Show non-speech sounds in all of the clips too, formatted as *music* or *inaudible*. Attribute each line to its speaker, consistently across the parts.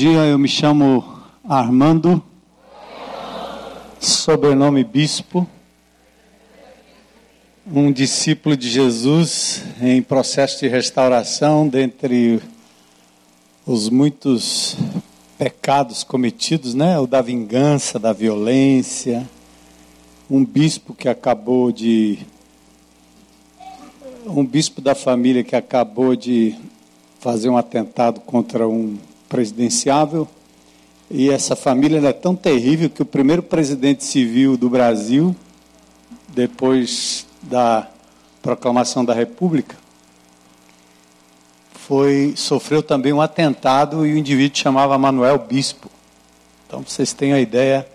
Speaker 1: dia, eu me chamo Armando, sobrenome Bispo, um discípulo de Jesus em processo de restauração, dentre os muitos pecados cometidos, né? O da vingança, da violência, um bispo que acabou de um bispo da família que acabou de fazer um atentado contra um presidenciável. E essa família é tão terrível que o primeiro presidente civil do Brasil, depois da proclamação da República, foi sofreu também um atentado e o indivíduo chamava Manuel Bispo. Então vocês têm a ideia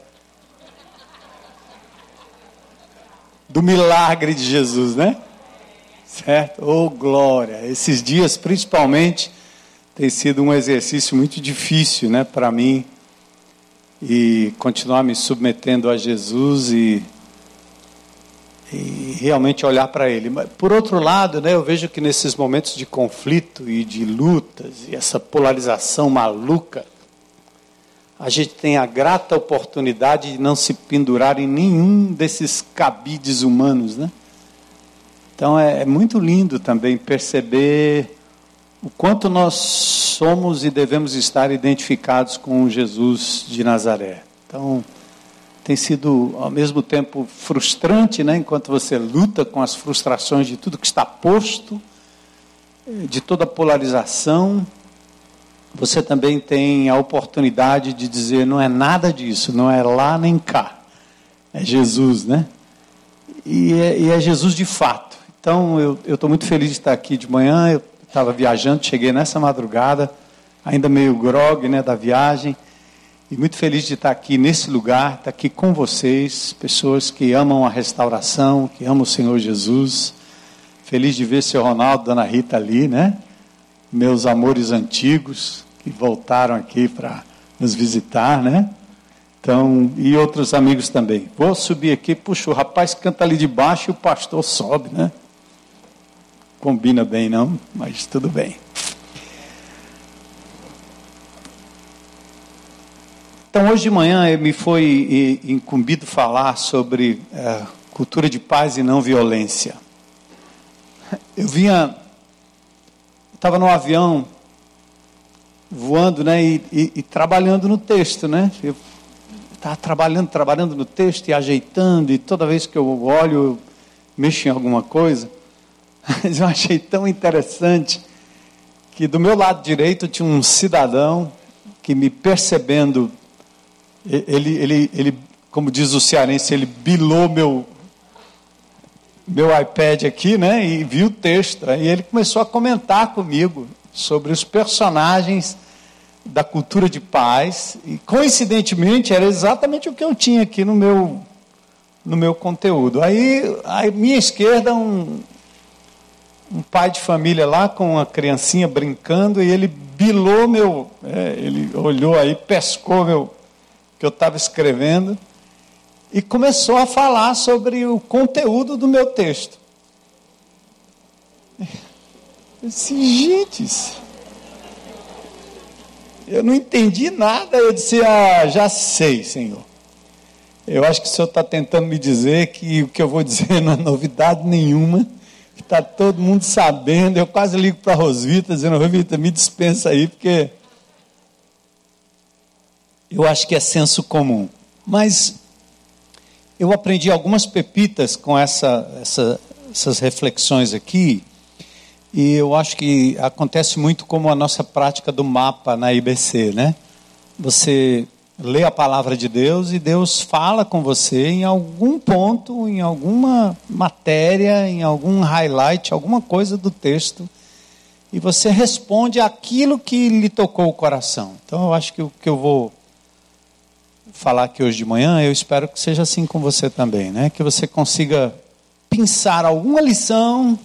Speaker 1: do milagre de Jesus, né? Certo? Oh, glória! Esses dias, principalmente, tem sido um exercício muito difícil, né, para mim, e continuar me submetendo a Jesus e, e realmente olhar para Ele. Mas, por outro lado, né, eu vejo que nesses momentos de conflito e de lutas, e essa polarização maluca, a gente tem a grata oportunidade de não se pendurar em nenhum desses cabides humanos, né? Então é, é muito lindo também perceber o quanto nós somos e devemos estar identificados com Jesus de Nazaré. Então, tem sido ao mesmo tempo frustrante, né, enquanto você luta com as frustrações de tudo que está posto, de toda a polarização, você também tem a oportunidade de dizer: não é nada disso, não é lá nem cá, é Jesus, né? E é, e é Jesus de fato. Então, eu estou muito feliz de estar aqui de manhã. Eu estava viajando, cheguei nessa madrugada, ainda meio grog né, da viagem, e muito feliz de estar aqui nesse lugar, estar aqui com vocês, pessoas que amam a restauração, que amam o Senhor Jesus. Feliz de ver seu Ronaldo, Dona Rita ali, né? Meus amores antigos que voltaram aqui para nos visitar, né? Então, e outros amigos também. Vou subir aqui, puxa, o rapaz canta ali de baixo e o pastor sobe, né? Combina bem, não, mas tudo bem. Então, hoje de manhã me foi incumbido falar sobre é, cultura de paz e não violência. Eu vinha, estava no avião, voando, né, e, e, e, trabalhando no texto, né? Eu estava trabalhando, trabalhando no texto e ajeitando, e toda vez que eu olho, eu mexo em alguma coisa. *laughs* Mas eu achei tão interessante que do meu lado direito tinha um cidadão que me percebendo, ele, ele, ele como diz o cearense, ele bilou meu, meu iPad aqui, né? E viu o texto. E ele começou a comentar comigo sobre os personagens da cultura de paz. E coincidentemente era exatamente o que eu tinha aqui no meu, no meu conteúdo. Aí, à minha esquerda, um, um pai de família lá com uma criancinha brincando e ele bilou meu, é, ele olhou aí, pescou meu que eu estava escrevendo e começou a falar sobre o conteúdo do meu texto. Eu disse, gente, eu não entendi nada. Eu disse, ah, já sei, Senhor. Eu acho que o Senhor está tentando me dizer que o que eu vou dizer *laughs* não é novidade nenhuma está todo mundo sabendo. Eu quase ligo para a Rosvita, dizendo: Rosvita, me dispensa aí, porque eu acho que é senso comum. Mas eu aprendi algumas pepitas com essa, essa, essas reflexões aqui, e eu acho que acontece muito como a nossa prática do mapa na IBC, né? Você lê a palavra de Deus e Deus fala com você em algum ponto, em alguma matéria, em algum highlight, alguma coisa do texto, e você responde aquilo que lhe tocou o coração. Então eu acho que o que eu vou falar aqui hoje de manhã, eu espero que seja assim com você também, né? Que você consiga pensar alguma lição,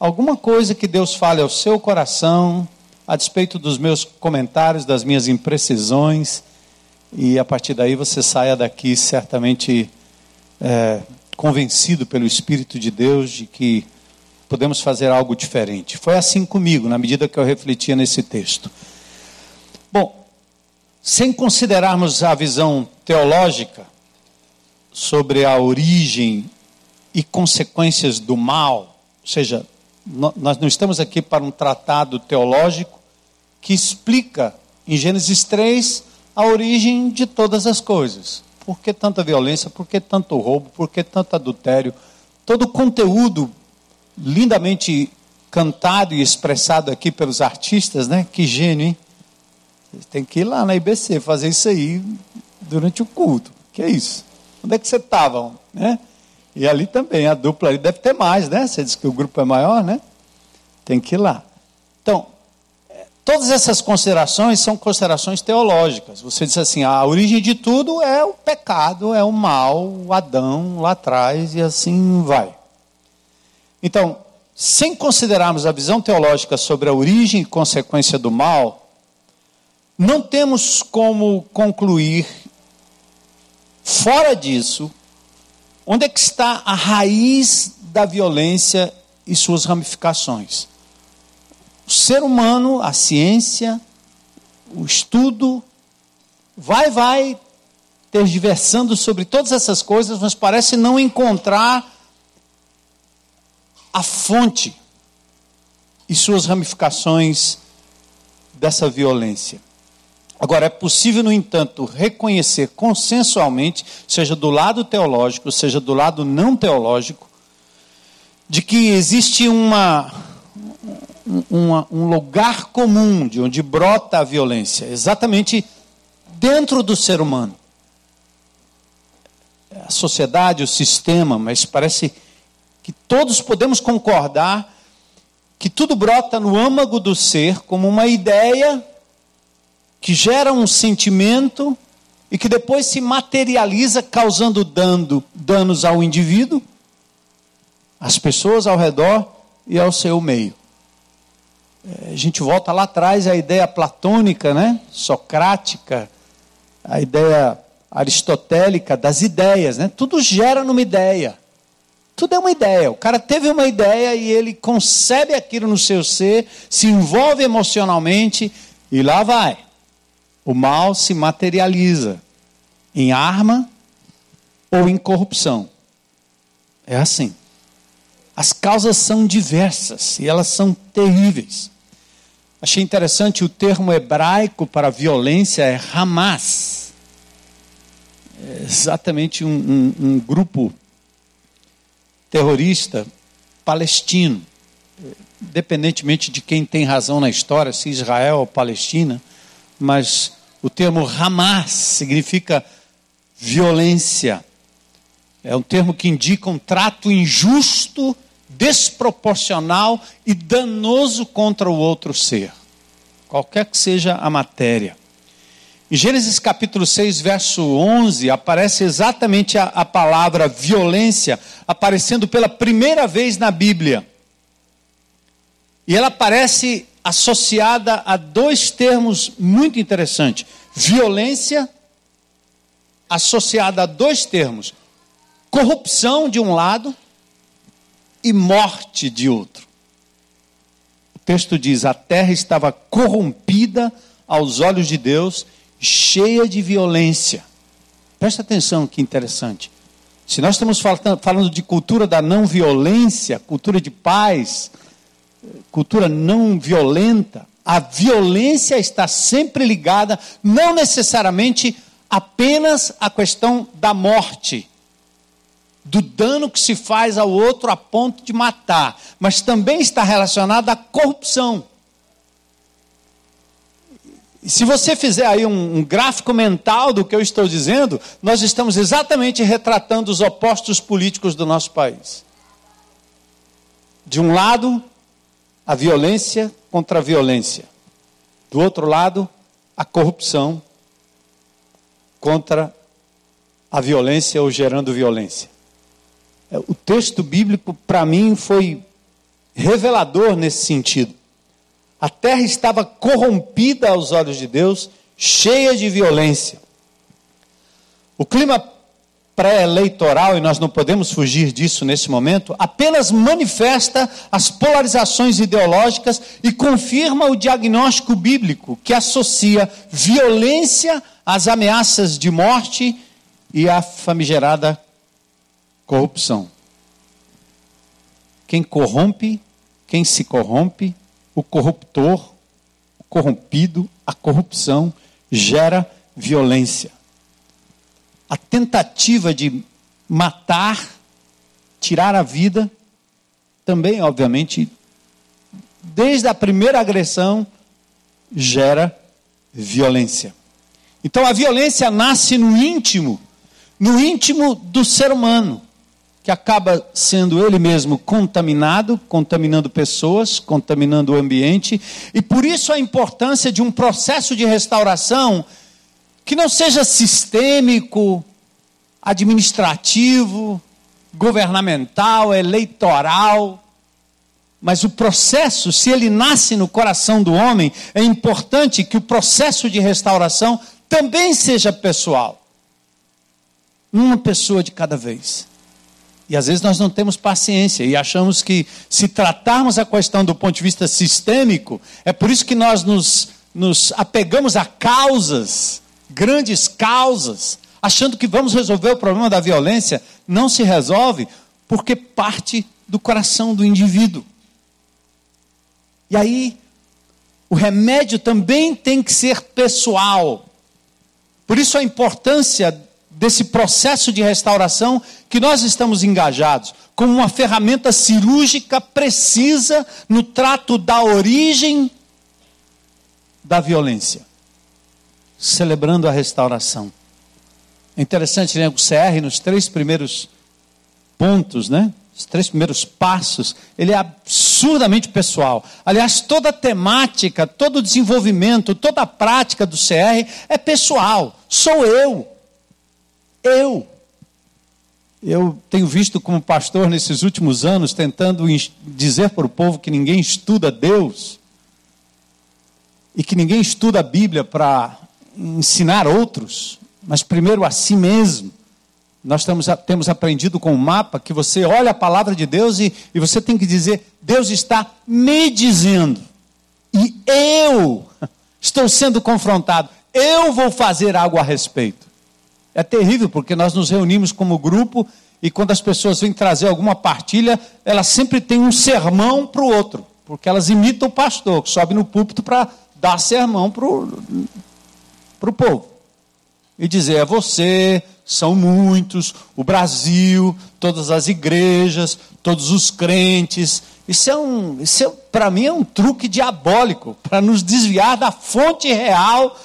Speaker 1: alguma coisa que Deus fale ao seu coração, a despeito dos meus comentários, das minhas imprecisões e a partir daí você saia daqui certamente é, convencido pelo Espírito de Deus de que podemos fazer algo diferente. Foi assim comigo, na medida que eu refletia nesse texto. Bom, sem considerarmos a visão teológica sobre a origem e consequências do mal, ou seja, nós não estamos aqui para um tratado teológico que explica em Gênesis 3 a origem de todas as coisas. Por que tanta violência? Por que tanto roubo? Por que tanto adultério? Todo o conteúdo lindamente cantado e expressado aqui pelos artistas, né? Que gênio, hein? Tem que ir lá na IBC fazer isso aí durante o culto. Que é isso? Onde é que você estava? Né? E ali também, a dupla ali deve ter mais, né? Você disse que o grupo é maior, né? Tem que ir lá. Então, todas essas considerações são considerações teológicas. Você diz assim, a origem de tudo é o pecado, é o mal, o Adão lá atrás, e assim vai. Então, sem considerarmos a visão teológica sobre a origem e consequência do mal, não temos como concluir, fora disso, onde é que está a raiz da violência e suas ramificações. Ser humano, a ciência, o estudo, vai, vai tergiversando sobre todas essas coisas, mas parece não encontrar a fonte e suas ramificações dessa violência. Agora, é possível, no entanto, reconhecer consensualmente, seja do lado teológico, seja do lado não teológico, de que existe uma, uma, um lugar comum de onde brota a violência, exatamente dentro do ser humano. A sociedade, o sistema, mas parece que todos podemos concordar que tudo brota no âmago do ser como uma ideia que gera um sentimento e que depois se materializa causando dano, danos ao indivíduo, às pessoas ao redor e ao seu meio. A gente volta lá atrás à ideia platônica, né? socrática, a ideia aristotélica das ideias. Né? Tudo gera numa ideia. Tudo é uma ideia. O cara teve uma ideia e ele concebe aquilo no seu ser, se envolve emocionalmente e lá vai. O mal se materializa em arma ou em corrupção. É assim. As causas são diversas e elas são terríveis. Achei interessante o termo hebraico para violência é Hamas. É exatamente um, um, um grupo terrorista palestino. Independentemente de quem tem razão na história, se Israel ou Palestina, mas o termo Hamas significa violência. É um termo que indica um trato injusto, desproporcional e danoso contra o outro ser, qualquer que seja a matéria. Em Gênesis capítulo 6, verso 11, aparece exatamente a, a palavra violência aparecendo pela primeira vez na Bíblia. E ela aparece associada a dois termos muito interessantes: violência, associada a dois termos: corrupção de um lado e morte de outro. O texto diz: a terra estava corrompida aos olhos de Deus, cheia de violência. Presta atenção que interessante. Se nós estamos falando de cultura da não violência, cultura de paz, cultura não violenta, a violência está sempre ligada, não necessariamente apenas à questão da morte, do dano que se faz ao outro a ponto de matar, mas também está relacionada à corrupção. Se você fizer aí um, um, gráfico mental do que eu estou dizendo, nós estamos exatamente retratando os opostos políticos do nosso país. De um lado, a violência contra a violência. Do outro lado, a corrupção contra a violência ou gerando violência. É, o texto bíblico, para mim, foi revelador nesse sentido. A terra estava corrompida aos olhos de Deus, cheia de violência. O clima pré-eleitoral, e nós não podemos fugir disso nesse momento, apenas manifesta as polarizações ideológicas e confirma o diagnóstico bíblico que associa violência às ameaças de morte e à famigerada corrupção. Quem corrompe, quem se corrompe, o corruptor, o corrompido, a corrupção gera violência a tentativa de matar, tirar a vida, também, obviamente, desde a primeira agressão, gera violência. Então a violência nasce no íntimo, no íntimo do ser humano, que acaba sendo ele mesmo contaminado, contaminando pessoas, contaminando o ambiente, e por isso a importância de um processo de restauração que não seja sistêmico, administrativo, governamental, eleitoral, mas o processo, se ele nasce no coração do homem, é importante que o processo de restauração também seja pessoal. Uma pessoa de cada vez. E às vezes nós não temos paciência e achamos que, se tratarmos a questão do ponto de vista sistêmico, é por isso que nós nos, nos apegamos a causas grandes causas, achando que vamos resolver o problema da violência, não se resolve porque parte do coração do indivíduo. E aí, o remédio também tem que ser pessoal. Por isso a importância desse processo de restauração que nós estamos engajados, como uma ferramenta cirúrgica precisa no trato da origem da violência celebrando a restauração. É interessante, né? O CR, nos três primeiros pontos, né? Os três primeiros passos, ele é absurdamente pessoal. Aliás, toda a temática, todo o desenvolvimento, toda a prática do CR é pessoal. Sou eu. Eu. Eu tenho visto como pastor nesses últimos anos tentando dizer para o povo que ninguém estuda Deus e que ninguém estuda a Bíblia para ensinar outros, mas primeiro a si mesmo. Nós temos, temos aprendido com o mapa que você olha a palavra de Deus e, e você tem que dizer: Deus está me dizendo, e eu *laughs* estou sendo confrontado, eu vou fazer algo a respeito. É terrível porque nós nos reunimos como grupo e quando as pessoas vêm trazer alguma partilha, elas sempre têm um sermão para o outro, porque elas imitam o pastor que sobe no púlpito para dar sermão para o povo. E dizer: é você, são muitos, o Brasil, todas as igrejas, todos os crentes. Isso é um, isso é, para mim é um truque diabólico para nos desviar da fonte real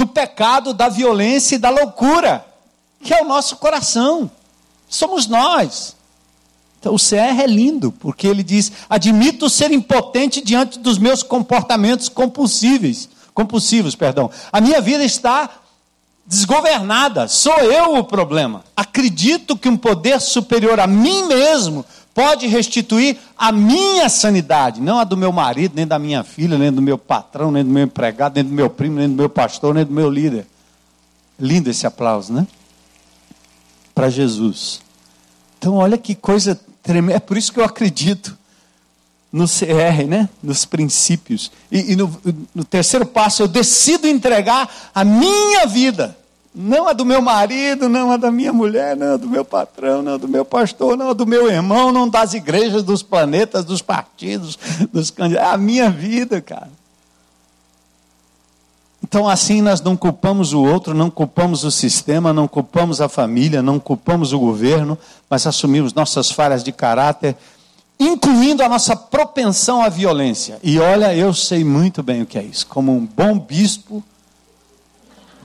Speaker 1: do pecado, da violência e da loucura, que é o nosso coração. Somos nós. Então, o CR é lindo, porque ele diz: admito ser impotente diante dos meus comportamentos compulsíveis compulsivos, perdão. A minha vida está desgovernada, sou eu o problema. Acredito que um poder superior a mim mesmo pode restituir a minha sanidade, não a do meu marido, nem da minha filha, nem do meu patrão, nem do meu empregado, nem do meu primo, nem do meu pastor, nem do meu líder. Lindo esse aplauso, né? Para Jesus. Então, olha que coisa tremenda. É por isso que eu acredito no CR, né? nos princípios. E, e no, no, terceiro passo, eu decido entregar a minha vida. Não a do meu marido, não a da minha mulher, não a do meu patrão, não a do meu pastor, não a do meu irmão, não das igrejas, dos planetas, dos partidos, dos candidatos. É a minha vida, cara. Então, assim, nós não culpamos o outro, não culpamos o sistema, não culpamos a família, não culpamos o governo, mas assumimos nossas falhas de caráter incluindo a nossa propensão à violência. E olha, eu sei muito bem o que é isso. Como um bom bispo,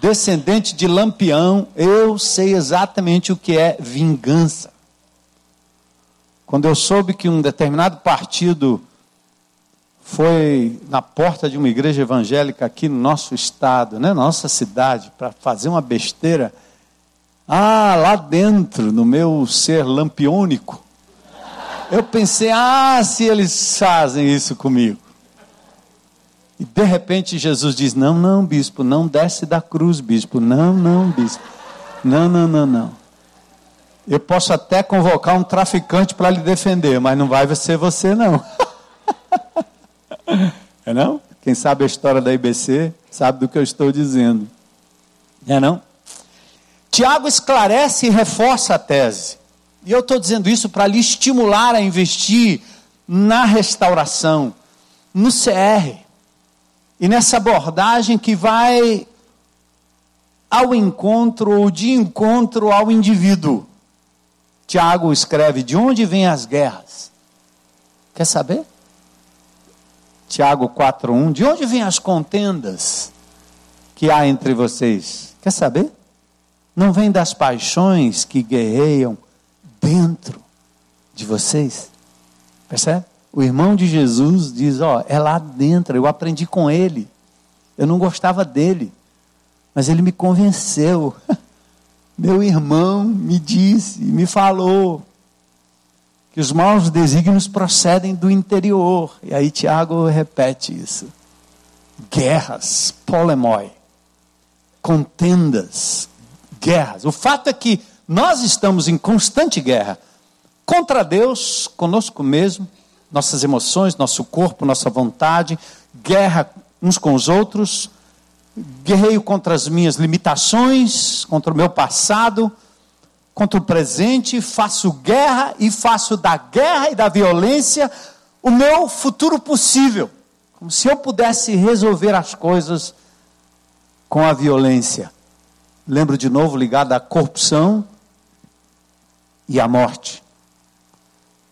Speaker 1: descendente de Lampião, eu sei exatamente o que é vingança. Quando eu soube que um determinado partido foi na porta de uma igreja evangélica aqui no nosso estado, né, nossa cidade, para fazer uma besteira, ah, lá dentro, no meu ser lampiônico, eu pensei, ah, se eles fazem isso comigo. E de repente Jesus diz: Não, não, bispo, não desce da cruz, bispo. Não, não, bispo. Não, não, não, não. Eu posso até convocar um traficante para lhe defender, mas não vai ser você, não. *laughs* é não? Quem sabe a história da IBC sabe do que eu estou dizendo. É não? Tiago esclarece e reforça a tese. E eu estou dizendo isso para lhe estimular a investir na restauração, no CR, e nessa abordagem que vai ao encontro ou de encontro ao indivíduo. Tiago escreve: De onde vêm as guerras? Quer saber? Tiago 4:1 De onde vêm as contendas que há entre vocês? Quer saber? Não vem das paixões que guerreiam dentro de vocês? Percebe? O irmão de Jesus diz: Ó, é lá dentro, eu aprendi com ele. Eu não gostava dele, mas ele me convenceu. *laughs* Meu irmão me disse, me falou que os maus desígnios procedem do interior. E aí Tiago repete isso. Guerras, polemoi, contendas, guerras. O fato é que nós estamos em constante guerra contra Deus, conosco mesmo, nossas emoções, nosso corpo, nossa vontade, guerra uns com os outros, guerreio contra as minhas limitações, contra o meu passado, contra o presente, faço guerra e faço da guerra e da violência o meu futuro possível. Como se eu pudesse resolver as coisas com a violência. Lembro de novo ligado à corrupção e à morte.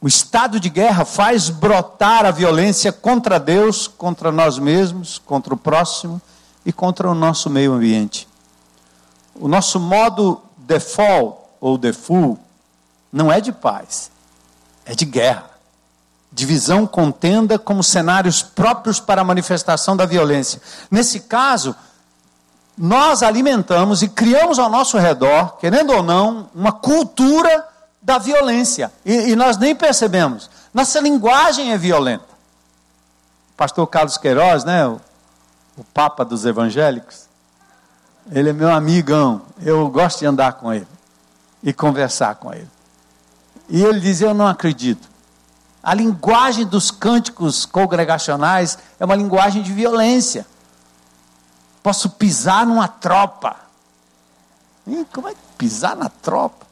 Speaker 1: O estado de guerra faz brotar a violência contra Deus, contra nós mesmos, contra o próximo e contra o nosso meio ambiente. O nosso modo default ou default não é de paz, é de guerra. Divisão, contenda como cenários próprios para a manifestação da violência. Nesse caso, nós alimentamos e criamos ao nosso redor, querendo ou não, uma cultura da violência. E, e nós nem percebemos. Nossa linguagem é violenta. pastor Carlos Queiroz, né, o, o Papa dos Evangélicos, ele é meu amigão. Eu gosto de andar com ele e conversar com ele. E ele diz: Eu não acredito. A linguagem dos cânticos congregacionais é uma linguagem de violência. Posso pisar numa tropa. Como é que pisar na tropa?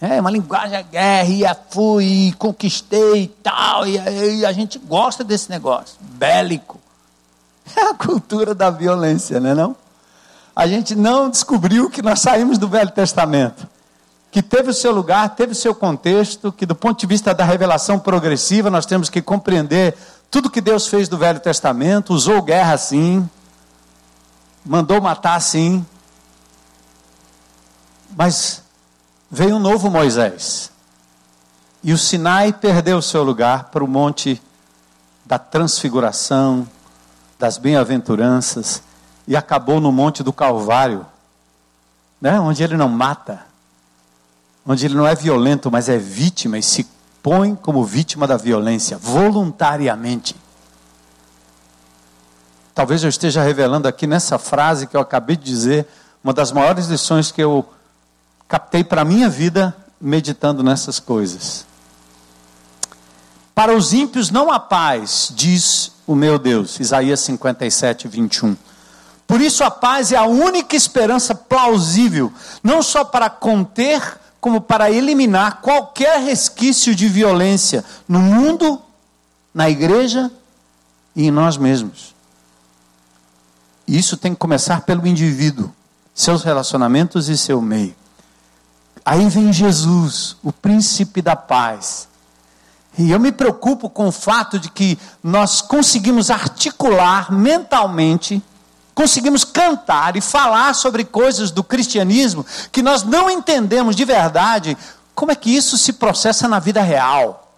Speaker 1: É uma linguagem da guerra, e fui, conquistei e tal, e, e a gente gosta desse negócio, bélico. *laughs* É a cultura da violência, não é não? A gente não descobriu que nós saímos do Velho Testamento, que teve o seu lugar, teve o seu contexto, que do ponto de vista da revelação progressiva nós temos que compreender tudo que Deus fez do Velho Testamento, usou guerra sim, mandou matar sim, mas veio um novo Moisés. E o Sinai perdeu o seu lugar para o monte da transfiguração, das bem-aventuranças e acabou no Monte do Calvário, né? onde ele não mata, onde ele não é violento, mas é vítima e se põe como vítima da violência, voluntariamente. Talvez eu esteja revelando aqui nessa frase que eu acabei de dizer, uma das maiores lições que eu captei para a minha vida meditando nessas coisas. Para os ímpios não há paz, diz o meu Deus. Isaías 57, 21. Por isso a paz é a única esperança plausível, não só para conter, como para eliminar qualquer resquício de violência no mundo, na igreja e em nós mesmos. E isso tem que começar pelo indivíduo, seus relacionamentos e seu meio. Aí vem Jesus, o príncipe da paz e eu me preocupo com o fato de que nós conseguimos articular mentalmente, conseguimos cantar e falar sobre coisas do cristianismo que nós não entendemos de verdade como é que isso se processa na vida real.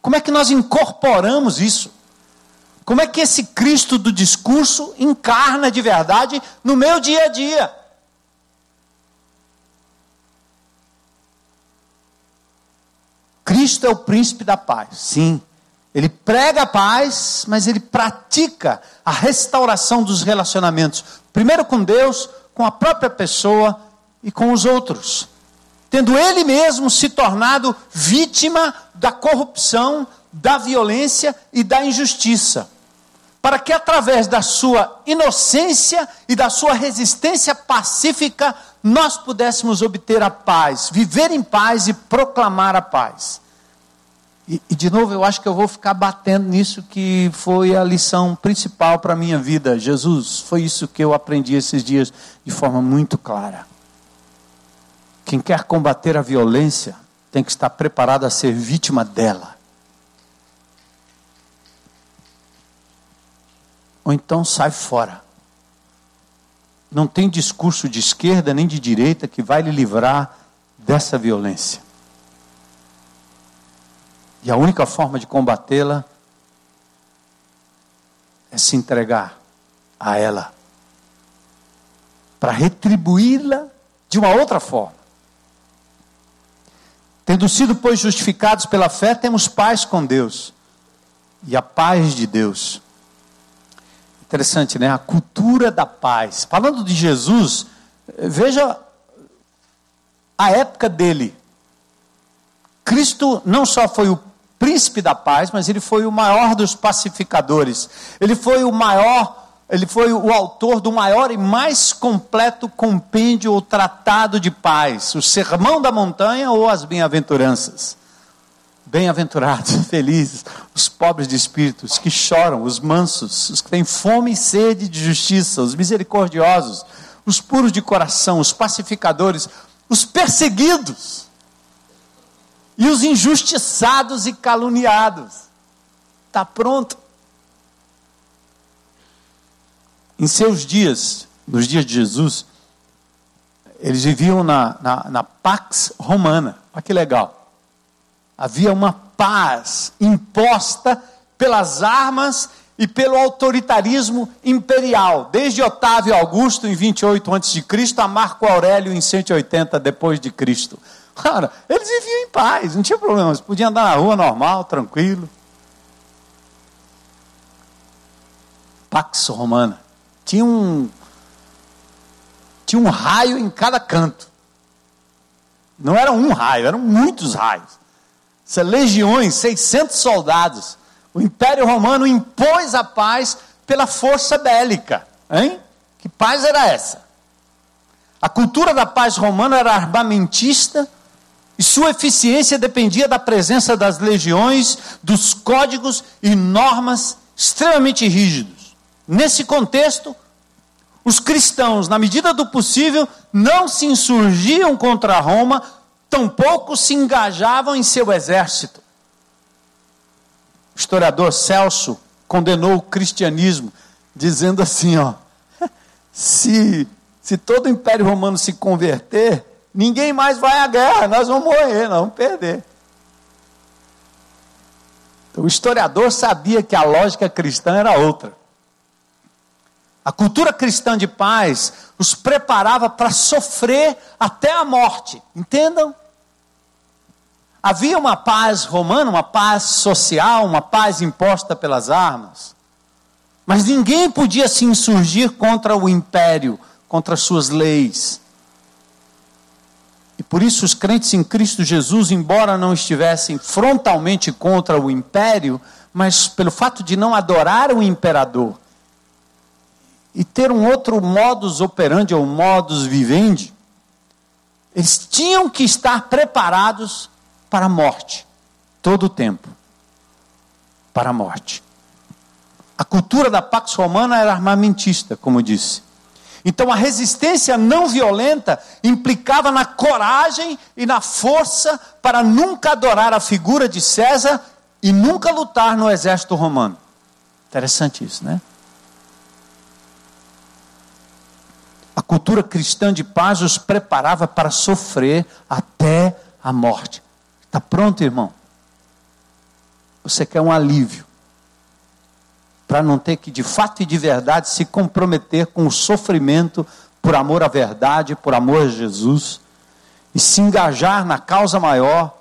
Speaker 1: Como é que nós incorporamos isso? Como é que esse Cristo do discurso encarna de verdade no meu dia a dia? Cristo é o príncipe da paz. Sim. Ele prega a paz, mas ele pratica a restauração dos relacionamentos. Primeiro com Deus, com a própria pessoa e com os outros. Tendo ele mesmo se tornado vítima da corrupção, da violência e da injustiça para que através da sua inocência e da sua resistência pacífica nós pudéssemos obter a paz, viver em paz e proclamar a paz. E, e de novo, eu acho que eu vou ficar batendo nisso que foi a lição principal para a minha vida. Jesus, foi isso que eu aprendi esses dias de forma muito clara. Quem quer combater a violência tem que estar preparado a ser vítima dela. Ou então sai fora. Não tem discurso de esquerda nem de direita que vai lhe livrar dessa violência. E a única forma de combatê-la é se entregar a ela, para retribuí-la de uma outra forma. Tendo sido, pois, justificados pela fé, temos paz com Deus. E a paz de Deus Interessante, né? A cultura da paz. Falando de Jesus, veja a época dele. Cristo não só foi o príncipe da paz, mas ele foi o maior dos pacificadores. Ele foi o maior, ele foi o autor do maior e mais completo compêndio ou tratado de paz, o Sermão da Montanha ou as Bem-aventuranças. Bem-aventurados, *laughs* felizes, os pobres de espírito, os que choram, os mansos, os que têm fome e sede de justiça, os misericordiosos, os puros de coração, os pacificadores, os perseguidos e os injustiçados e caluniados. Está pronto. Em seus dias, nos dias de Jesus, eles viviam na, na, na Pax Romana. Olha que legal havia uma paz imposta pelas armas e pelo autoritarismo imperial, desde Otávio Augusto em 28 a.C. a Marco Aurélio em 180 depois de Cristo. Cara, eles viviam em paz, não tinha problema, eles podiam andar na rua normal, tranquilo. Pax Romana. Tinha um tinha um raio em cada canto. Não era um raio, eram muitos raios legiões, 600 soldados. O Império Romano impôs a paz pela força bélica. Hein? Que paz era essa? A cultura da paz romana era armamentista e sua eficiência dependia da presença das legiões, dos códigos e normas extremamente rígidos. Nesse contexto, os cristãos, na medida do possível, não se insurgiam contra Roma tampouco se engajavam em seu exército. O historiador Celso condenou o cristianismo, dizendo assim: ó, *laughs* se, se todo o Império Romano se converter, ninguém mais vai à guerra, nós vamos morrer, nós vamos perder. Então, o historiador sabia que a lógica cristã era outra. A cultura cristã de paz os preparava para sofrer até a morte. Entendam? Havia uma paz romana, uma paz social, uma paz imposta pelas armas. Mas ninguém podia se insurgir contra o império, contra suas leis. E por isso os crentes em Cristo Jesus, embora não estivessem frontalmente contra o império, mas pelo fato de não adorar o imperador e ter um outro modus operandi ou modus vivendi, eles tinham que estar preparados para a morte, todo o tempo. Para a morte. A cultura da Pax Romana era armamentista, como disse. Então a resistência não violenta implicava na coragem e na força para nunca adorar a figura de César e nunca lutar no exército romano. Interessante isso, né? A cultura cristã de paz os preparava para sofrer até a morte. Está pronto, irmão? Você quer um alívio para não ter que, de fato e de verdade, se comprometer com o sofrimento por amor à verdade, por amor a Jesus, e se engajar na causa maior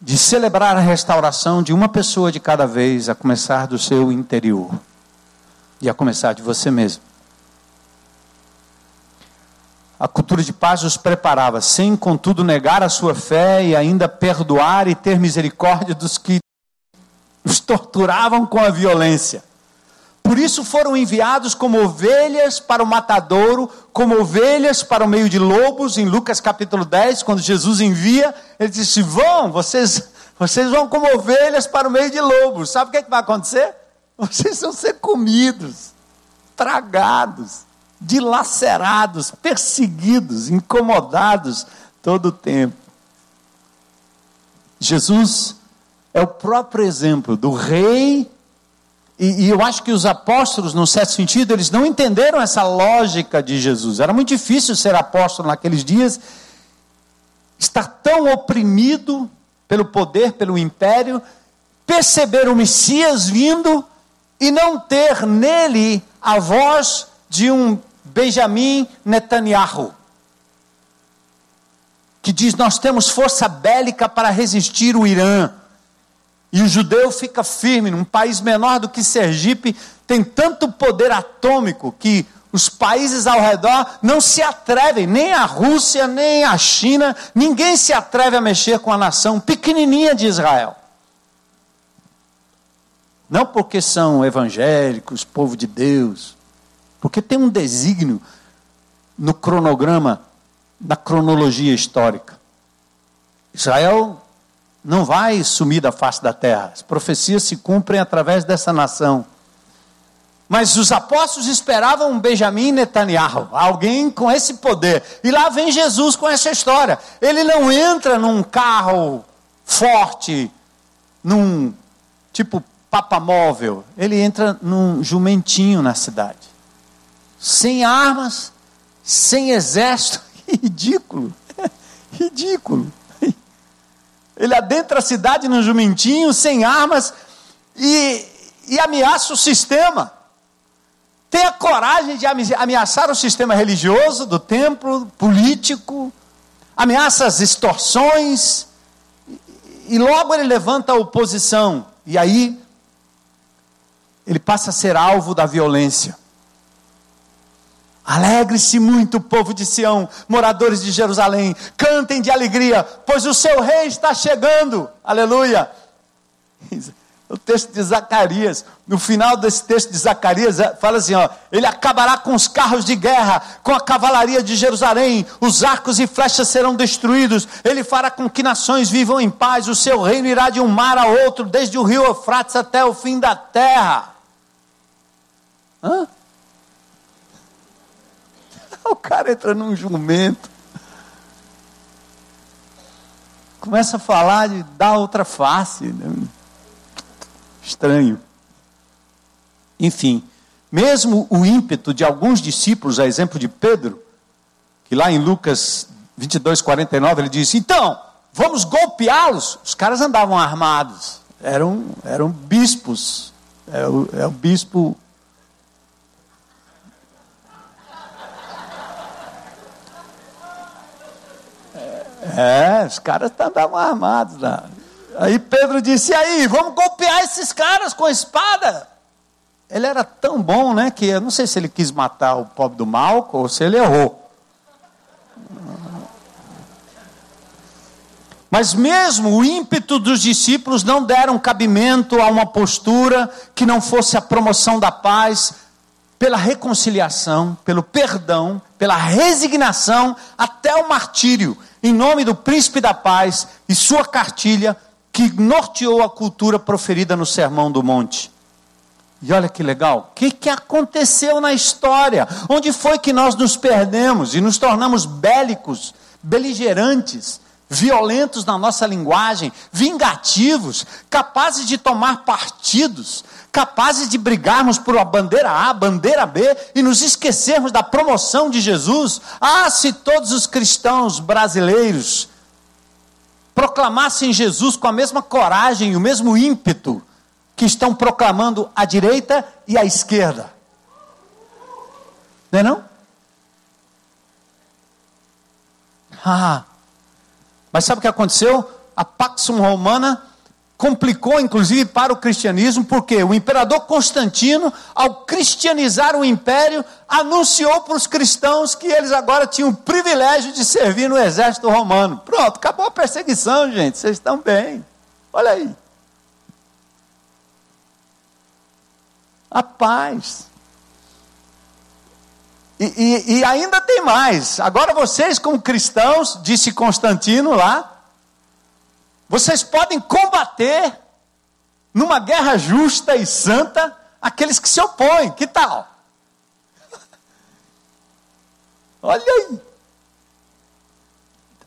Speaker 1: de celebrar a restauração de uma pessoa de cada vez, a começar do seu interior e a começar de você mesmo. A cultura de paz os preparava, sem contudo negar a sua fé e ainda perdoar e ter misericórdia dos que os torturavam com a violência. Por isso foram enviados como ovelhas para o matadouro, como ovelhas para o meio de lobos, em Lucas capítulo 10, quando Jesus envia, ele disse: Vão, vocês, vocês vão como ovelhas para o meio de lobos. Sabe o que, é que vai acontecer? Vocês vão ser comidos, tragados, dilacerados, perseguidos, incomodados todo o tempo. Jesus é o próprio exemplo do rei e, e, eu acho que os apóstolos, num certo sentido, eles não entenderam essa lógica de Jesus. Era muito difícil ser apóstolo naqueles dias, estar tão oprimido pelo poder, pelo império, perceber o Messias vindo e não ter nele a voz de um Benjamin Netanyahu, que diz: Nós temos força bélica para resistir o Irã. E o judeu fica firme, num país menor do que Sergipe, tem tanto poder atômico que os países ao redor não se atrevem, nem a Rússia, nem a China, ninguém se atreve a mexer com a nação pequenininha de Israel. Não porque são evangélicos, povo de Deus, porque tem um desígnio no cronograma, na cronologia histórica. Israel não vai sumir da face da terra. As profecias se cumprem através dessa nação. Mas os apóstolos esperavam um Benjamin Netanyahu, alguém com esse poder. E lá vem Jesus com essa história. Ele não entra num carro forte, num tipo papamóvel. Ele entra num jumentinho na cidade. Sem armas, sem exército. *laughs* Ridículo. *laughs* Ridículo. Ele adentra a cidade num jumentinho, sem armas, e, e ameaça o sistema. Tem a coragem de ameaçar o sistema religioso do templo, político, ameaça as extorsões, e logo ele levanta a oposição, e aí ele passa a ser alvo da violência. Alegre-se muito, povo de Sião, moradores de Jerusalém, cantem de alegria, pois o seu rei está chegando. Aleluia. O texto de Zacarias, no final desse texto de Zacarias, é, fala assim: ó, ele acabará com os carros de guerra, com a cavalaria de Jerusalém, os arcos e flechas serão destruídos, ele fará com que nações vivam em paz, o seu reino irá de um mar a outro, desde o rio Eufrates até o fim da terra. Hã? O cara entra num jumento. Começa a falar de dar outra face. Né? Estranho. Enfim, mesmo o ímpeto de alguns discípulos, a exemplo de Pedro, que lá em Lucas 22, 49, ele diz: Então, vamos golpeá-los. Os caras andavam armados, eram, eram bispos. É o, é o bispo É, os caras estavam armados lá. Aí Pedro disse: e aí, vamos golpear esses caras com a espada? Ele era tão bom, né, que eu não sei se ele quis matar o pobre do Malco ou se ele errou. Mas mesmo o ímpeto dos discípulos não deram cabimento a uma postura que não fosse a promoção da paz, pela reconciliação, pelo perdão, pela resignação, até o martírio em nome do príncipe da paz e sua cartilha que norteou a cultura proferida no Sermão do Monte. E olha que legal, o que, que aconteceu na história? Onde foi que nós nos perdemos e nos tornamos bélicos, beligerantes, violentos na nossa linguagem, vingativos, capazes de tomar partidos, capazes de brigarmos por a bandeira A, bandeira B e nos esquecermos da promoção de Jesus. Ah, se todos os cristãos brasileiros proclamassem Jesus com a mesma coragem e o mesmo ímpeto que estão proclamando a direita e a esquerda. Não é não? Ah, mas sabe o que aconteceu? A Pax Romana complicou inclusive para o cristianismo, porque o imperador Constantino, ao cristianizar o império, anunciou para os cristãos que eles agora tinham o privilégio de servir no exército romano. Pronto, acabou a perseguição, gente, vocês estão bem. Olha aí. A paz. E, e, e ainda tem mais. Agora vocês, como cristãos, disse Constantino lá, vocês podem combater numa guerra justa e santa aqueles que se opõem. Que tal? *laughs* Olha aí.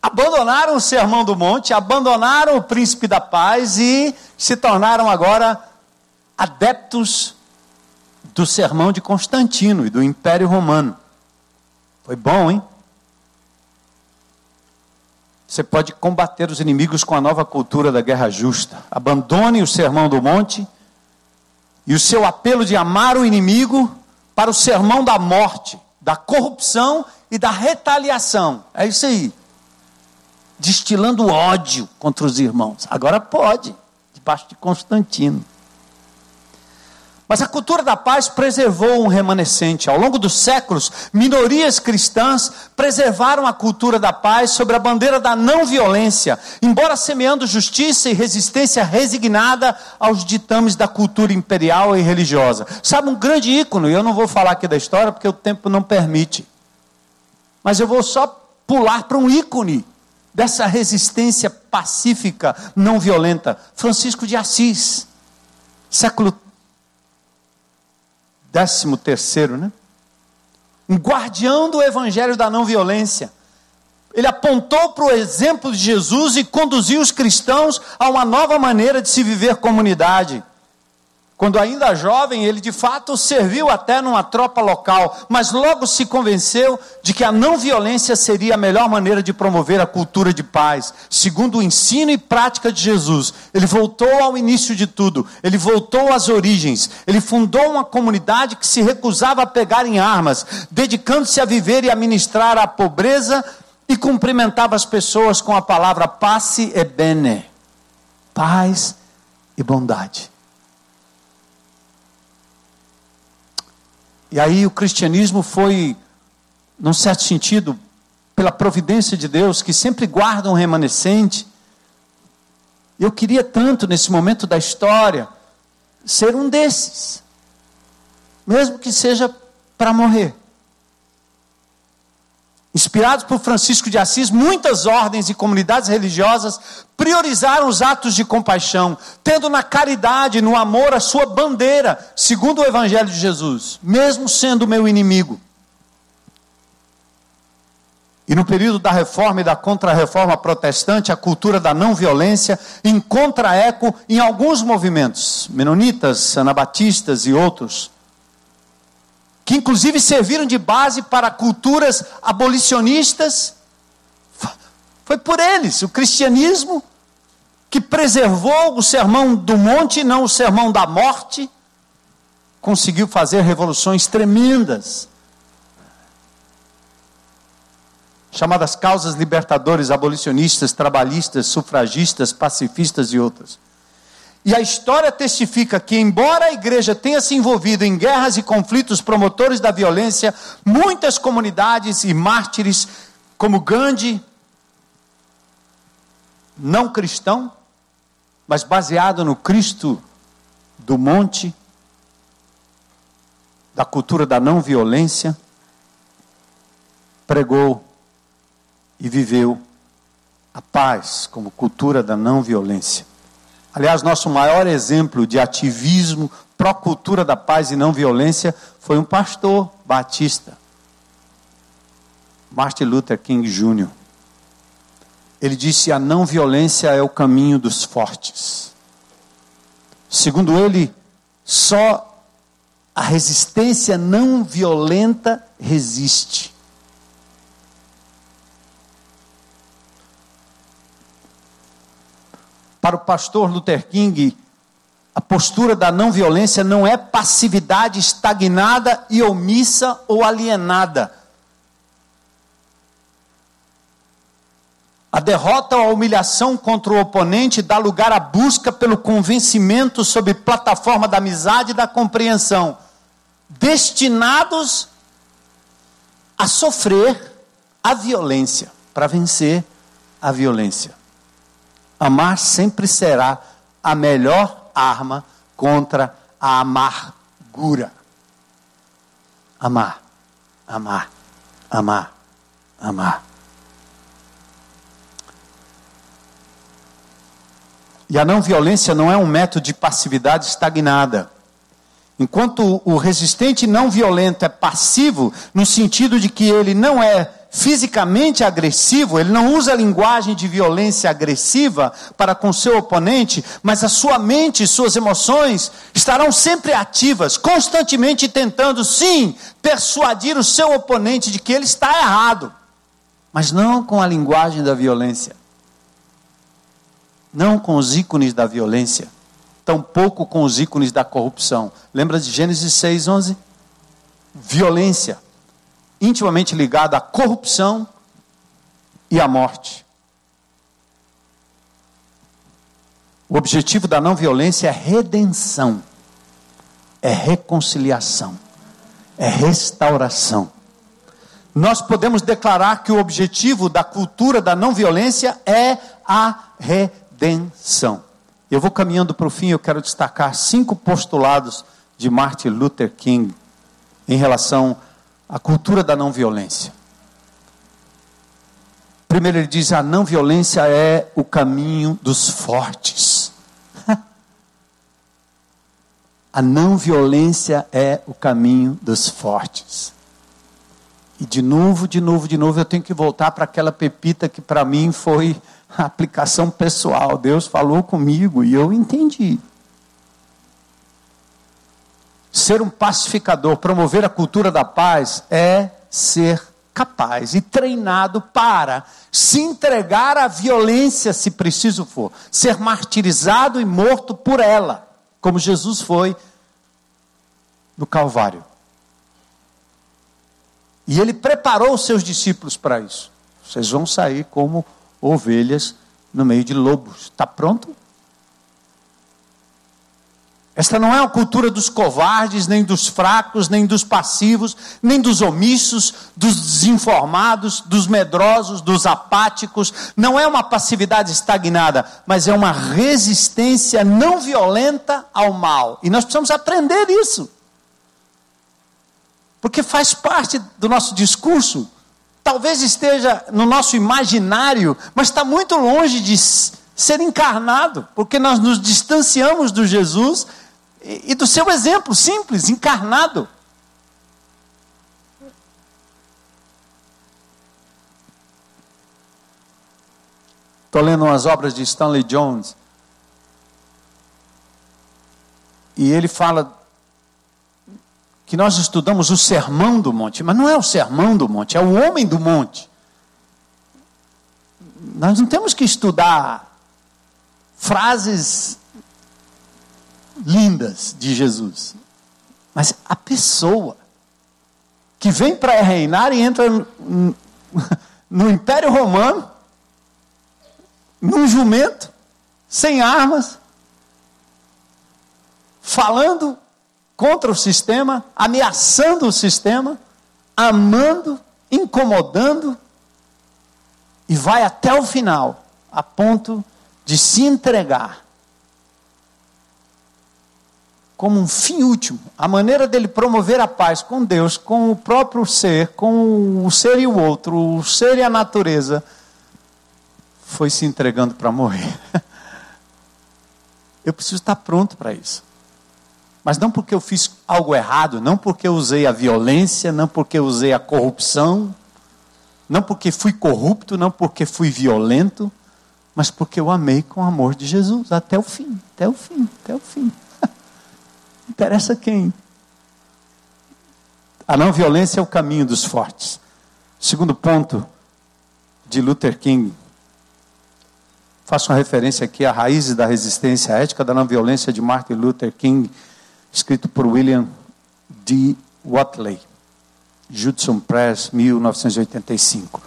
Speaker 1: Abandonaram o sermão do monte, abandonaram o príncipe da paz e se tornaram agora adeptos do sermão de Constantino e do Império Romano. Foi bom, hein? Você pode combater os inimigos com a nova cultura da guerra justa. Abandone o sermão do monte e o seu apelo de amar o inimigo para o sermão da morte, da corrupção e da retaliação. É isso aí. Destilando ódio contra os irmãos. Agora pode, debaixo de Constantino. Mas a cultura da paz preservou um remanescente. Ao longo dos séculos, minorias cristãs preservaram a cultura da paz sobre a bandeira da não violência, embora semeando justiça e resistência resignada aos ditames da cultura imperial e religiosa. Sabe, um grande ícone, eu não vou falar aqui da história porque o tempo não permite, mas eu vou só pular para um ícone dessa resistência pacífica, não violenta: Francisco de Assis, século décimo terceiro, né? Um guardião do evangelho da não violência. Ele apontou para o exemplo de Jesus e conduziu os cristãos a uma nova maneira de se viver comunidade. Quando ainda jovem, ele de fato serviu até numa tropa local, mas logo se convenceu de que a não violência seria a melhor maneira de promover a cultura de paz, segundo o ensino e prática de Jesus. Ele voltou ao início de tudo, ele voltou às origens, ele fundou uma comunidade que se recusava a pegar em armas, dedicando-se a viver e a ministrar a pobreza e cumprimentava as pessoas com a palavra pace e bene, paz e bondade. E aí o cristianismo foi, num certo sentido, pela providência de Deus, que sempre guarda um remanescente. Eu queria tanto, nesse momento da história, ser um desses, mesmo que seja para morrer. Inspirados por Francisco de Assis, muitas ordens e comunidades religiosas priorizaram os atos de compaixão, tendo na caridade, no amor, a sua bandeira, segundo o Evangelho de Jesus, mesmo sendo meu inimigo. E no período da reforma e da contra-reforma protestante, a cultura da não violência encontra eco em alguns movimentos, menonitas, anabatistas e outros que inclusive serviram de base para culturas abolicionistas. Foi por eles, o cristianismo, que preservou o sermão do monte, não o sermão da morte, conseguiu fazer revoluções tremendas. Chamadas causas libertadores, abolicionistas, trabalhistas, sufragistas, pacifistas e outras. E a história testifica que, embora a igreja tenha se envolvido em guerras e conflitos promotores da violência, muitas comunidades e mártires, como Gandhi, não cristão, mas baseado no Cristo do monte, da cultura da não violência, pregou e viveu a paz como cultura da não violência. Aliás, nosso maior exemplo de ativismo pró-cultura da paz e não violência foi um pastor batista, Martin Luther King Jr. Ele disse: a não violência é o caminho dos fortes. Segundo ele, só a resistência não violenta resiste. Para o pastor Luther King, a postura da não violência não é passividade estagnada e omissa ou alienada. A derrota ou a humilhação contra o oponente dá lugar à busca pelo convencimento sob plataforma da amizade e da compreensão, destinados a sofrer a violência, para vencer a violência. Amar sempre será a melhor arma contra a amargura. Amar, amar, amar, amar. E a não violência não é um método de passividade estagnada. Enquanto o resistente não violento é passivo, no sentido de que ele não é fisicamente agressivo, ele não usa linguagem de violência agressiva para com seu oponente, mas a sua mente e suas emoções estarão sempre ativas, constantemente tentando, sim, persuadir o seu oponente de que ele está errado, mas não com a linguagem da violência, não com os ícones da violência, tampouco com os ícones da corrupção. Lembra de Gênesis 6, 11? Violência intimamente ligado à corrupção e à morte. O objetivo da não violência é redenção, é reconciliação, é restauração. Nós podemos declarar que o objetivo da cultura da não violência é a redenção. Eu vou caminhando para o fim, eu quero destacar cinco postulados de Martin Luther King em relação a cultura da não violência. Primeiro, ele diz: a não violência é o caminho dos fortes. *laughs* a não violência é o caminho dos fortes. E de novo, de novo, de novo, eu tenho que voltar para aquela pepita que para mim foi *laughs* a aplicação pessoal. Deus falou comigo e eu entendi. Ser um pacificador, promover a cultura da paz é ser capaz e treinado para se entregar à violência se preciso for, ser martirizado e morto por ela, como Jesus foi no Calvário. E ele preparou os seus discípulos para isso. Vocês vão sair como ovelhas no meio de lobos. Está pronto? Esta não é a cultura dos covardes, nem dos fracos, nem dos passivos, nem dos omissos, dos desinformados, dos medrosos, dos apáticos. Não é uma passividade estagnada, mas é uma resistência não violenta ao mal. E nós precisamos aprender isso. Porque faz parte do nosso discurso. Talvez esteja no nosso imaginário, mas está muito longe de ser encarnado, porque nós nos distanciamos do Jesus e, do seu exemplo simples, encarnado. Estou lendo umas obras de Stanley Jones. E ele fala que nós estudamos o sermão do monte, mas não é o sermão do monte, é o homem do monte. Nós não temos que estudar frases lindas de Jesus, mas a pessoa que vem para reinar e entra *laughs* no, Império Romano, num jumento, sem armas, falando contra o sistema, ameaçando o sistema, amando, incomodando, e vai até o final, a ponto de se entregar como um fim último, a maneira dele promover a paz com Deus, com o próprio ser, com o ser e o outro, o ser e a natureza, foi se entregando para morrer. *laughs* Eu preciso estar pronto para isso. Mas não porque eu fiz algo errado, não porque eu usei a violência, não porque eu usei a corrupção, não porque fui corrupto, não porque fui violento, mas porque eu amei com o amor de Jesus até o fim, até o fim, até o fim. Interessa quem? A não violência é o caminho dos fortes. Segundo ponto de Luther King. Faço uma referência aqui à raiz da resistência ética da não violência de Martin Luther King, escrito por William D. Watley. Judson Press, 1985.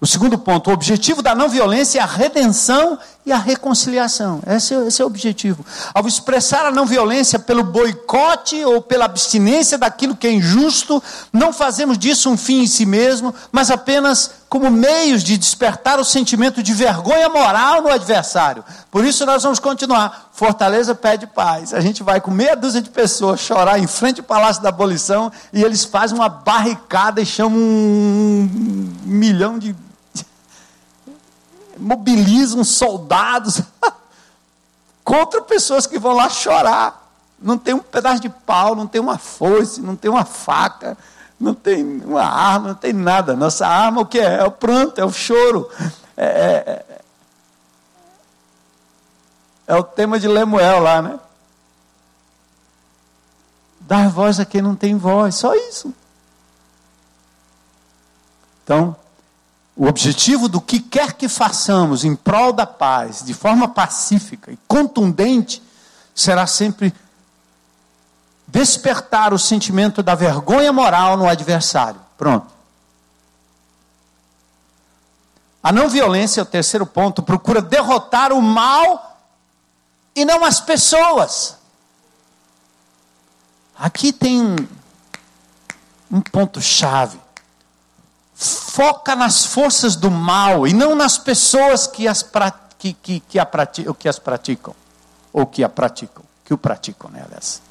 Speaker 1: O segundo ponto, o objetivo da não violência é a redenção e a reconciliação. Esse, é, esse é o objetivo. Ao expressar a não violência pelo boicote ou pela abstinência daquilo que é injusto, não fazemos disso um fim em si mesmo, mas apenas como meios de despertar o sentimento de vergonha moral no adversário. Por isso nós vamos continuar. Fortaleza pede paz. A gente vai com meia dúzia de pessoas chorar em frente ao Palácio da Abolição e eles fazem uma barricada e chamam um milhão de *laughs* mobilizam soldados *laughs* contra pessoas que vão lá chorar. Não tem um pedaço de pau, não tem uma foice, não tem uma faca, não tem uma arma, não tem nada. Nossa arma o que é? É o pranto, é o choro. É, é, é, é o tema de Lemuel lá, né? Dar voz a quem não tem voz, só isso. Então, o objetivo do que quer que façamos em prol da paz, de forma pacífica e contundente, será sempre despertar o sentimento da vergonha moral no adversário. Pronto. A não violência, o terceiro ponto, procura derrotar o mal e não as pessoas. Aqui tem um, um ponto-chave foca nas forças do mal e não nas pessoas que as, que, que, que, a praticam, que as praticam, ou que a praticam, que o praticam, né, aliás.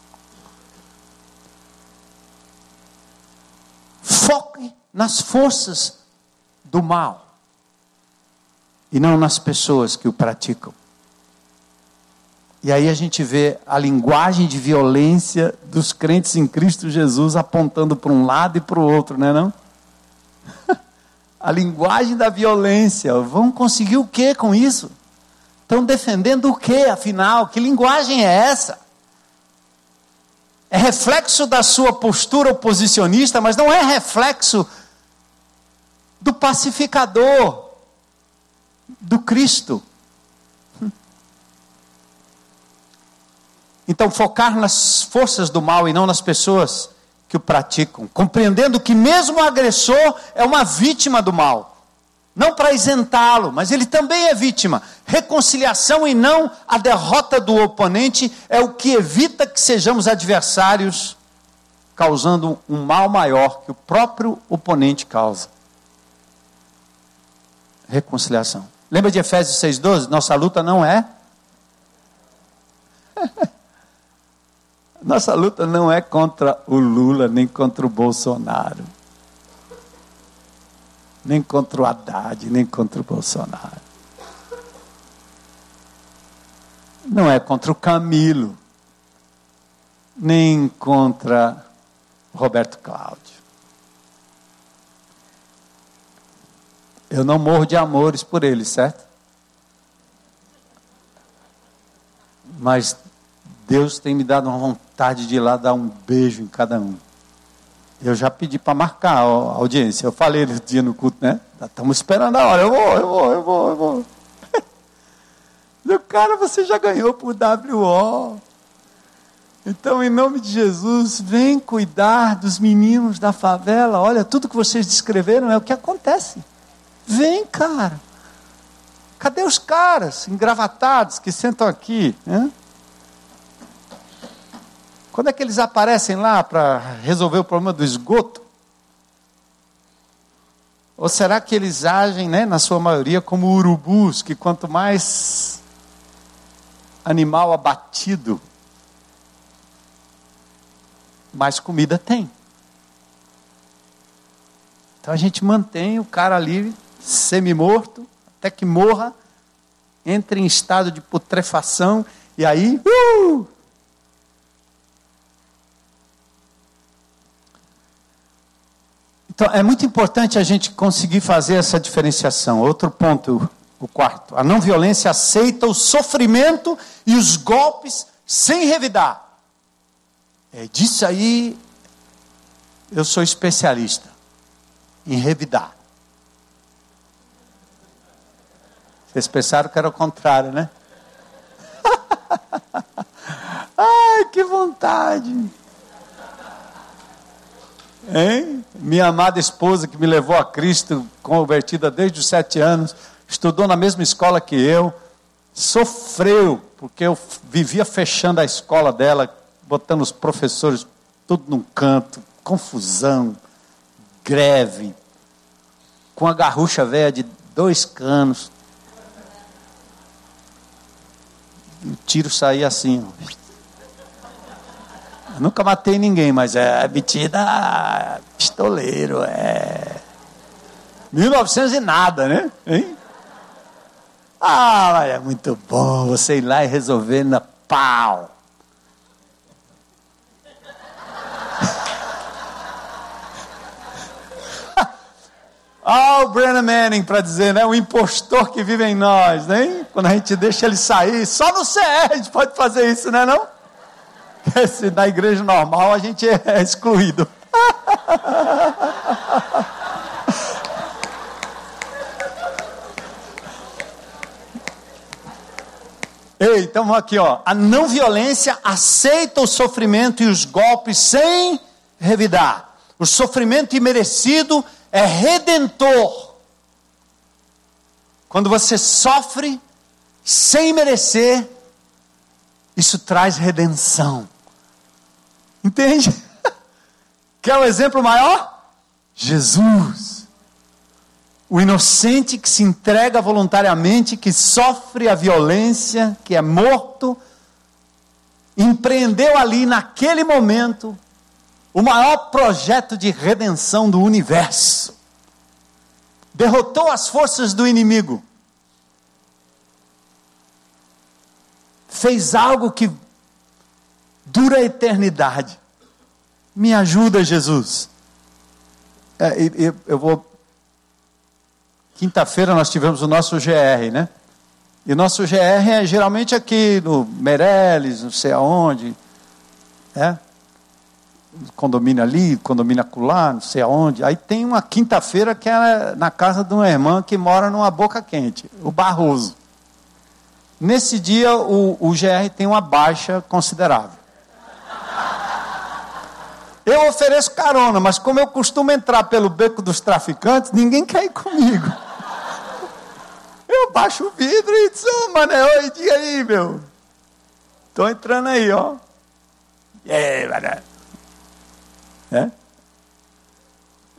Speaker 1: Foque nas forças do mal e não nas pessoas que o praticam. E aí a gente vê a linguagem de violência dos crentes em Cristo Jesus apontando para um lado e para o outro, não é *laughs* não? a linguagem da violência. Vão conseguir o que com isso? Estão defendendo o que, afinal? Que linguagem é essa? É reflexo da sua postura oposicionista, mas não é reflexo do pacificador, do Cristo. *laughs* Então, focar nas forças do mal e não nas pessoas que o praticam, compreendendo que mesmo o agressor é uma vítima do mal. Não para isentá-lo, mas ele também é vítima. Reconciliação e não a derrota do oponente é o que evita que sejamos adversários, causando um mal maior que o próprio oponente causa. Reconciliação. Lembra de Efésios 6,12? Nossa luta não é *laughs* Nossa luta não é contra o Lula, nem contra o Bolsonaro. Nem contra o Haddad, nem contra o Bolsonaro. Não é contra o Camilo, nem contra Roberto Cláudio. Eu não morro de amores por ele, certo? Mas Deus tem me dado uma vontade de ir lá dar um beijo em cada um. Eu já pedi para marcar a audiência. Eu falei esse dia no culto, né? Estamos esperando a hora. Eu vou, eu vou, eu vou, eu vou. *laughs* Meu cara, você já ganhou por WO. Então, em nome de Jesus, vem cuidar dos meninos da favela. Olha, tudo que vocês descreveram é o que acontece. Vem, cara. Cadê os caras engravatados que sentam aqui? Né? Quando é que eles aparecem lá para resolver o problema do esgoto? Ou será que eles agem, né, na sua maioria, como urubus, que quanto mais animal abatido, mais comida tem? Então a gente mantém o cara ali semi-morto, até que morra, entre em estado de putrefação, e aí, uh, Então, é muito importante a gente conseguir fazer essa diferenciação. Outro ponto, o quarto. A não violência aceita o sofrimento e os golpes sem revidar. É, disso aí, eu sou especialista em revidar. Vocês pensaram que era o contrário, né? *laughs* Ai, que vontade! Hein? Minha amada esposa que me levou a Cristo, convertida desde os sete anos, estudou na mesma escola que eu, sofreu, porque eu vivia fechando a escola dela, botando os professores tudo num canto, confusão, greve, com a garrucha velha de dois canos. O tiro saía assim. Eu nunca matei ninguém, mas é metida pistoleiro, é. 1900 e nada, né? Hein? Ah, é muito bom você ir lá e resolver na pau. *laughs* Ah, o Brennan Manning para dizer, né? O impostor que vive em nós, né? Quando a gente deixa ele sair, só no CR a gente pode fazer isso, né? Não? Esse, na igreja normal a gente é *laughs* excluído. *laughs* Ei, então aqui, ó. A não violência aceita o sofrimento e os golpes sem revidar. O sofrimento imerecido é redentor. Quando você sofre sem merecer, isso traz redenção. Entende? *laughs* Quer um exemplo maior? Jesus. O inocente que se entrega voluntariamente, que sofre a violência, que é morto, empreendeu ali naquele momento o maior projeto de redenção do universo. Derrotou as forças do inimigo. Fez algo que dura a eternidade. Me ajuda, Jesus. É, eu, eu vou. Quinta-feira nós tivemos o nosso GR, né? E o nosso GR é geralmente aqui no Meirelles, não sei aonde. É? condomínio ali, condomínio acolá, não sei aonde. Aí tem uma quinta-feira que é na casa de uma irmã que mora numa boca quente, o Barroso. Nesse dia o, o GR tem uma baixa considerável. Eu ofereço carona, mas como eu costumo entrar pelo beco dos traficantes, ninguém quer ir comigo. *laughs* Eu baixo o vidro e diz, oh, mané, oi, diga aí, meu. Estou entrando aí, ó. E aí, mané? É?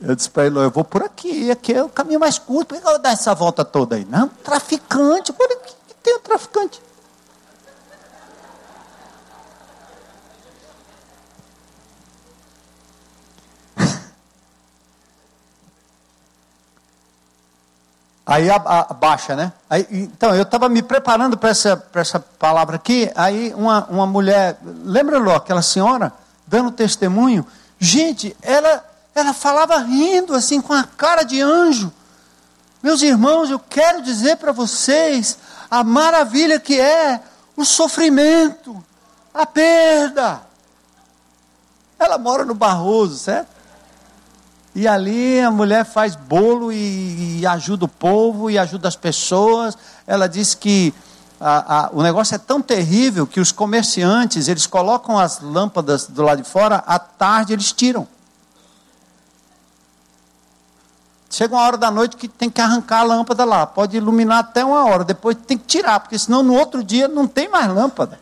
Speaker 1: Eu disse para ele, eu vou por aqui, aqui é o caminho mais curto, por que eu vou dar essa volta toda aí? Não, traficante, por que tem um traficante? Aí abaixa, né? Aí, então, eu estava me preparando para essa, essa palavra aqui, aí uma, uma mulher, lembra, Ló, aquela senhora, dando testemunho, Gente, ela, ela falava rindo, assim, com a cara de anjo. Meus irmãos, eu quero dizer para vocês a maravilha que é o sofrimento, a perda. Ela mora no Barroso, certo? E ali a mulher faz bolo e, e ajuda o povo e ajuda as pessoas. Ela diz que a, a, o negócio é tão terrível que os comerciantes, eles colocam as lâmpadas do lado de fora, à tarde eles tiram. Chega uma hora da noite que tem que arrancar a lâmpada lá. Pode iluminar até uma hora, depois tem que tirar, porque senão no outro dia não tem mais lâmpada.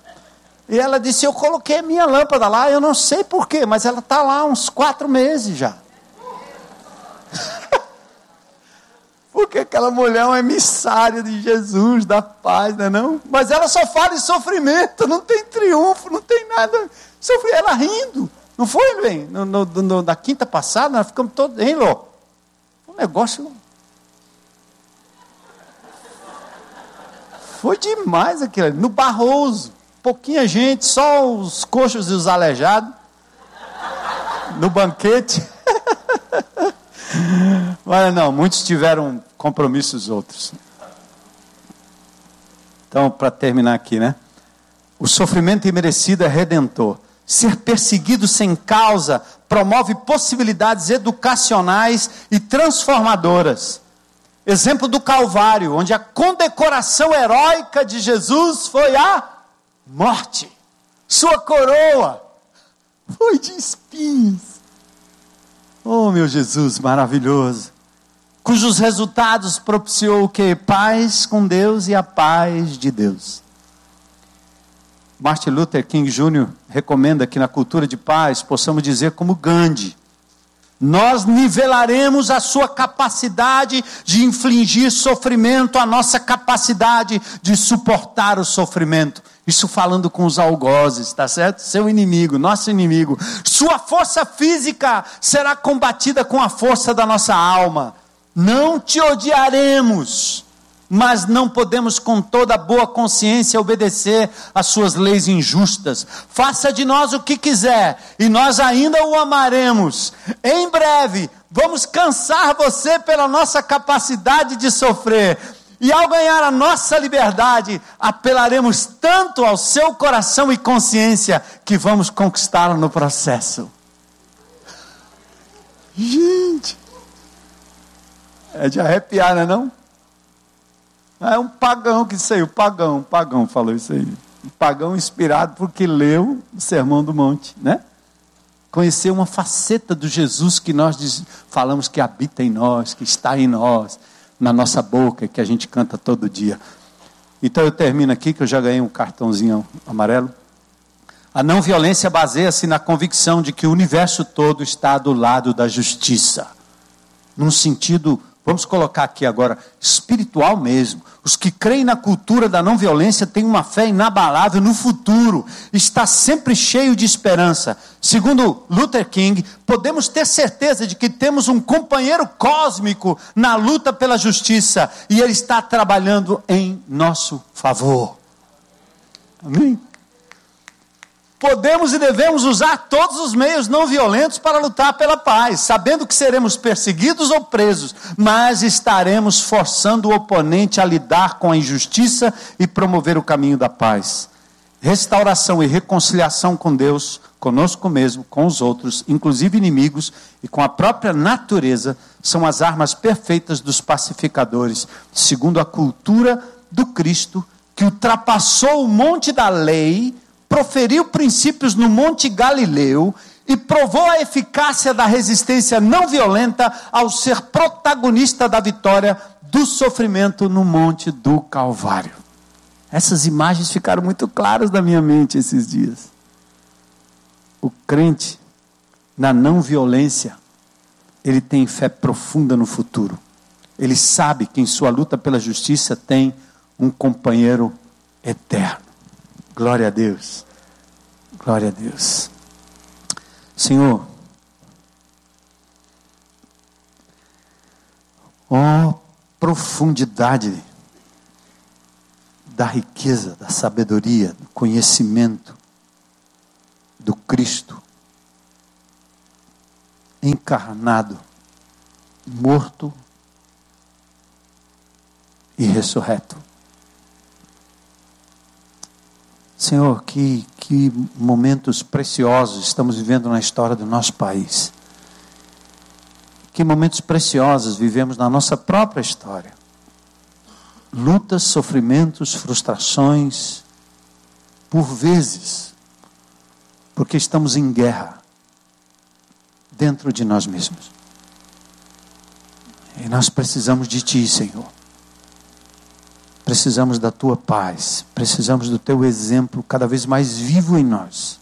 Speaker 1: E ela disse: Eu coloquei a minha lâmpada lá, eu não sei porquê, mas ela está lá uns quatro meses já. Porque aquela mulher é uma emissária de Jesus, da paz, não é não? Mas ela só fala em sofrimento, não tem triunfo, não tem nada. Ela rindo. Não foi, bem? No, no, no, na quinta passada, nós ficamos todos, hein, Lô? Um negócio... Foi demais aquilo ali. No Barroso, pouquinha gente, só os coxos e os aleijados. No banquete. *laughs* *laughs* Mas não, muitos tiveram compromissos outros. Então, para terminar aqui, né? O sofrimento imerecido é redentor. Ser perseguido sem causa promove possibilidades educacionais e transformadoras. Exemplo do Calvário, onde a condecoração heróica de Jesus foi a morte. Sua coroa foi de espinhos Oh, meu Jesus maravilhoso. Cujos resultados propiciou o que? Paz com Deus e a paz de Deus. Martin Luther King Jr. recomenda que na cultura de paz possamos dizer como Gandhi: nós nivelaremos a sua capacidade de infligir sofrimento, a nossa capacidade de suportar o sofrimento. Isso falando com os algozes, tá certo? Seu inimigo, nosso inimigo. Sua força física será combatida com a força da nossa alma. Não te odiaremos, mas não podemos com toda boa consciência obedecer às suas leis injustas. Faça de nós o que quiser e nós ainda o amaremos. Em breve, vamos cansar você pela nossa capacidade de sofrer e ao ganhar a nossa liberdade, apelaremos tanto ao seu coração e consciência que vamos conquistá-lo no processo. Gente, é de arrepiar, não é não? É um pagão que saiu, pagão, pagão falou isso aí. Um pagão inspirado porque leu o Sermão do Monte, né? Conheceu uma faceta do Jesus que nós falamos que habita em nós, que está em nós na nossa boca que a gente canta todo dia. Então eu termino aqui, que eu já ganhei um cartãozinho amarelo. A não violência baseia-se na convicção de que o universo todo está do lado da justiça, num sentido Vamos colocar aqui agora, espiritual mesmo. Os que creem na cultura da não violência têm uma fé inabalável no futuro, está sempre cheio de esperança. Segundo Luther King, podemos ter certeza de que temos um companheiro cósmico na luta pela justiça e ele está trabalhando em nosso favor. Amém? Podemos e devemos usar todos os meios não violentos para lutar pela paz, sabendo que seremos perseguidos ou presos, mas estaremos forçando o oponente a lidar com a injustiça e promover o caminho da paz. Restauração e reconciliação com Deus, conosco mesmo, com os outros, inclusive inimigos e com a própria natureza, são as armas perfeitas dos pacificadores, segundo a cultura do Cristo que ultrapassou o monte da lei proferiu princípios no Monte Galileu e provou a eficácia da resistência não violenta ao ser protagonista da vitória do sofrimento no Monte do Calvário. Essas imagens ficaram muito claras na minha mente esses dias. O crente, na não violência, ele tem fé profunda no futuro. Ele sabe que em sua luta pela justiça tem um companheiro eterno. Glória a Deus. Glória a Deus. Senhor, ó oh, profundidade da riqueza, da sabedoria, do conhecimento do Cristo encarnado, morto e ressurreto. Senhor, que, que momentos preciosos estamos vivendo na história do nosso país. Que momentos preciosos vivemos na nossa própria história. Lutas, sofrimentos, frustrações, por vezes, porque estamos em guerra dentro de nós mesmos. E nós precisamos de Ti, Senhor. Precisamos da tua paz, precisamos do teu exemplo cada vez mais vivo em nós.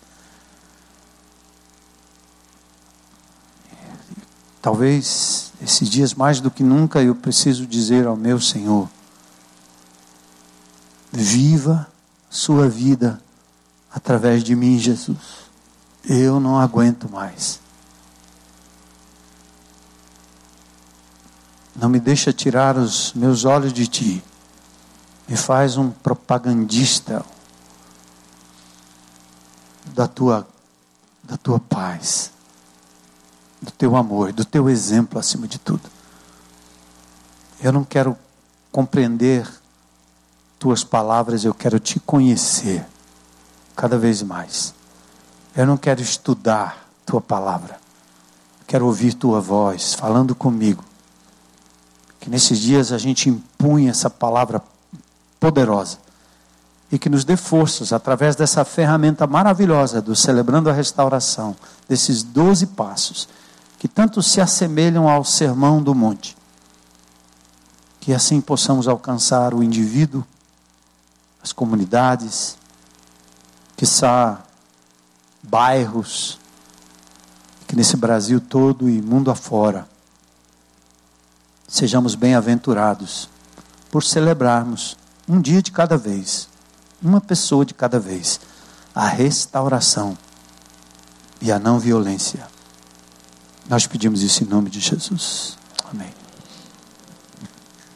Speaker 1: Talvez esses dias mais do que nunca eu preciso dizer ao meu Senhor: viva sua vida através de mim, Jesus. Eu não aguento mais. Não me deixa tirar os meus olhos de ti me faz um propagandista da tua, da tua paz, do teu amor, do teu exemplo acima de tudo. Eu não quero compreender tuas palavras, eu quero te conhecer cada vez mais. Eu não quero estudar tua palavra, quero ouvir tua voz falando comigo. Que nesses dias a gente impunha essa palavra poderosa e que nos dê forças através dessa ferramenta maravilhosa do Celebrando a Restauração, desses doze passos, que tanto se assemelham ao sermão do monte. Que assim possamos alcançar o indivíduo, as comunidades, que bairros, que nesse Brasil todo e mundo afora sejamos bem-aventurados por celebrarmos um dia de cada vez, uma pessoa de cada vez, a restauração e a não violência. Nós pedimos isso em nome de Jesus.